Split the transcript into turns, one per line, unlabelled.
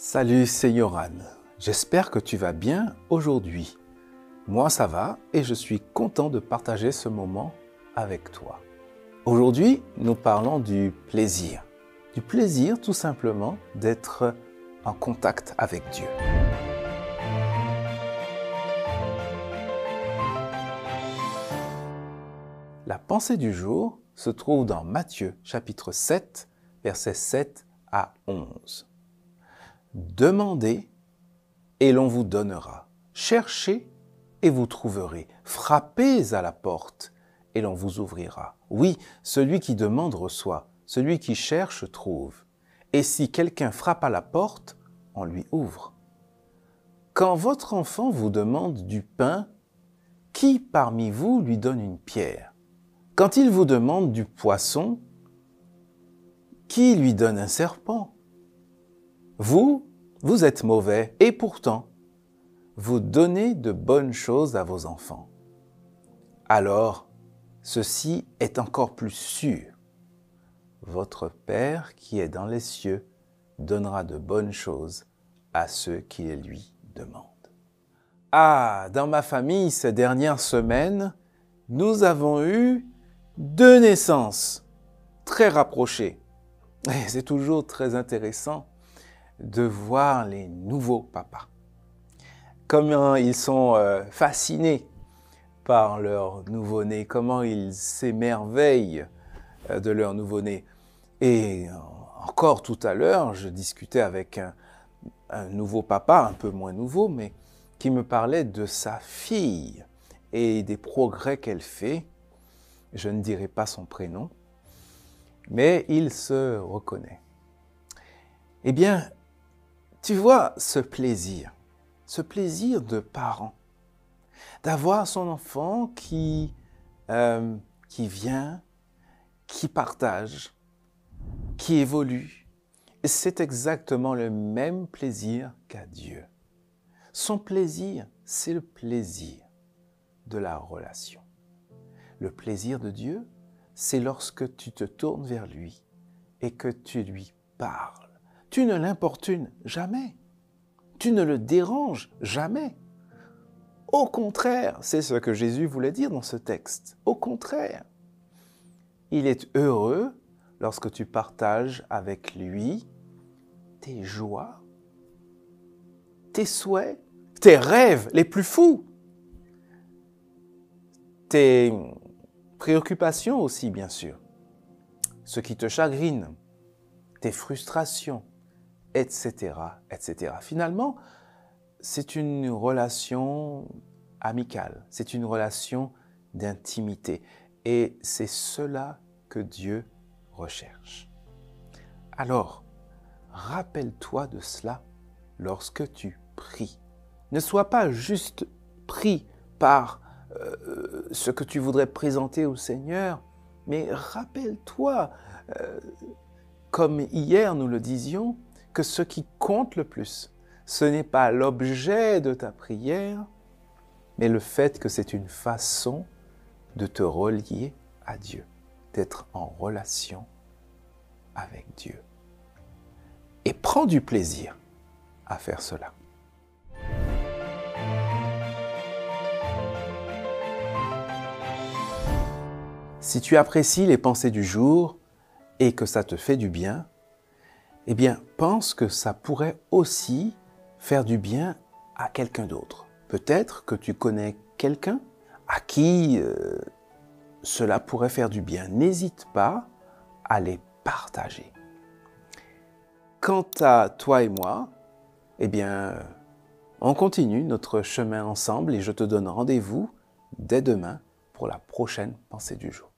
Salut, c'est Yoran. J'espère que tu vas bien aujourd'hui. Moi, ça va et je suis content de partager ce moment avec toi. Aujourd'hui, nous parlons du plaisir. Du plaisir tout simplement d'être en contact avec Dieu. La pensée du jour se trouve dans Matthieu chapitre 7, versets 7 à 11. Demandez et l'on vous donnera. Cherchez et vous trouverez. Frappez à la porte et l'on vous ouvrira. Oui, celui qui demande reçoit, celui qui cherche trouve. Et si quelqu'un frappe à la porte, on lui ouvre. Quand votre enfant vous demande du pain, qui parmi vous lui donne une pierre? Quand il vous demande du poisson, qui lui donne un serpent? Vous, vous êtes mauvais et pourtant, vous donnez de bonnes choses à vos enfants. Alors, ceci est encore plus sûr. Votre Père qui est dans les cieux donnera de bonnes choses à ceux qui les lui demandent. Ah, dans ma famille, ces dernières semaines, nous avons eu deux naissances très rapprochées. C'est toujours très intéressant de voir les nouveaux papas. Comment ils sont euh, fascinés par leur nouveau-né, comment ils s'émerveillent euh, de leur nouveau-né. Et encore tout à l'heure, je discutais avec un, un, nouveau papa, un peu moins nouveau, mais qui me parlait de sa fille et des progrès qu'elle fait. Je ne dirai pas son prénom, mais il se reconnaît. Eh bien, tu vois ce plaisir, ce plaisir de parent, d'avoir son enfant qui, euh, vient, qui partage, qui évolue. C'est exactement le même plaisir qu'a Dieu. Son plaisir, c'est le plaisir de la relation. Le plaisir de Dieu, c'est lorsque tu te tournes vers lui et que tu lui parles tu ne l'importunes jamais. Tu ne le déranges jamais. Au contraire, c'est ce que Jésus voulait dire dans ce texte. Au contraire, il est heureux lorsque tu partages avec lui tes joies, tes souhaits, tes rêves les plus fous, tes préoccupations aussi, bien sûr, ce qui te chagrine, tes frustrations, etc.. Finalement, c'est une relation amicale, c'est une relation d'intimité. Et c'est cela que Dieu recherche. Alors, rappelle-toi de cela lorsque tu pries. Ne sois pas juste pris par euh, ce que tu voudrais présenter au Seigneur, mais rappelle-toi, euh, comme hier nous le disions, que ce qui compte le plus, ce n'est pas l'objet de ta prière, mais le fait que c'est une façon de te relier à Dieu, d'être en relation avec Dieu. Et prends du plaisir à faire cela. Si tu apprécies les pensées du jour et que ça te fait du bien, eh bien, pense que ça pourrait aussi faire du bien à quelqu'un d'autre. Peut-être que tu connais quelqu'un à qui euh, cela pourrait faire du bien. N'hésite pas à les partager. Quant à toi et moi, eh bien, on continue notre chemin ensemble et je te donne rendez-vous dès demain pour la prochaine pensée du jour.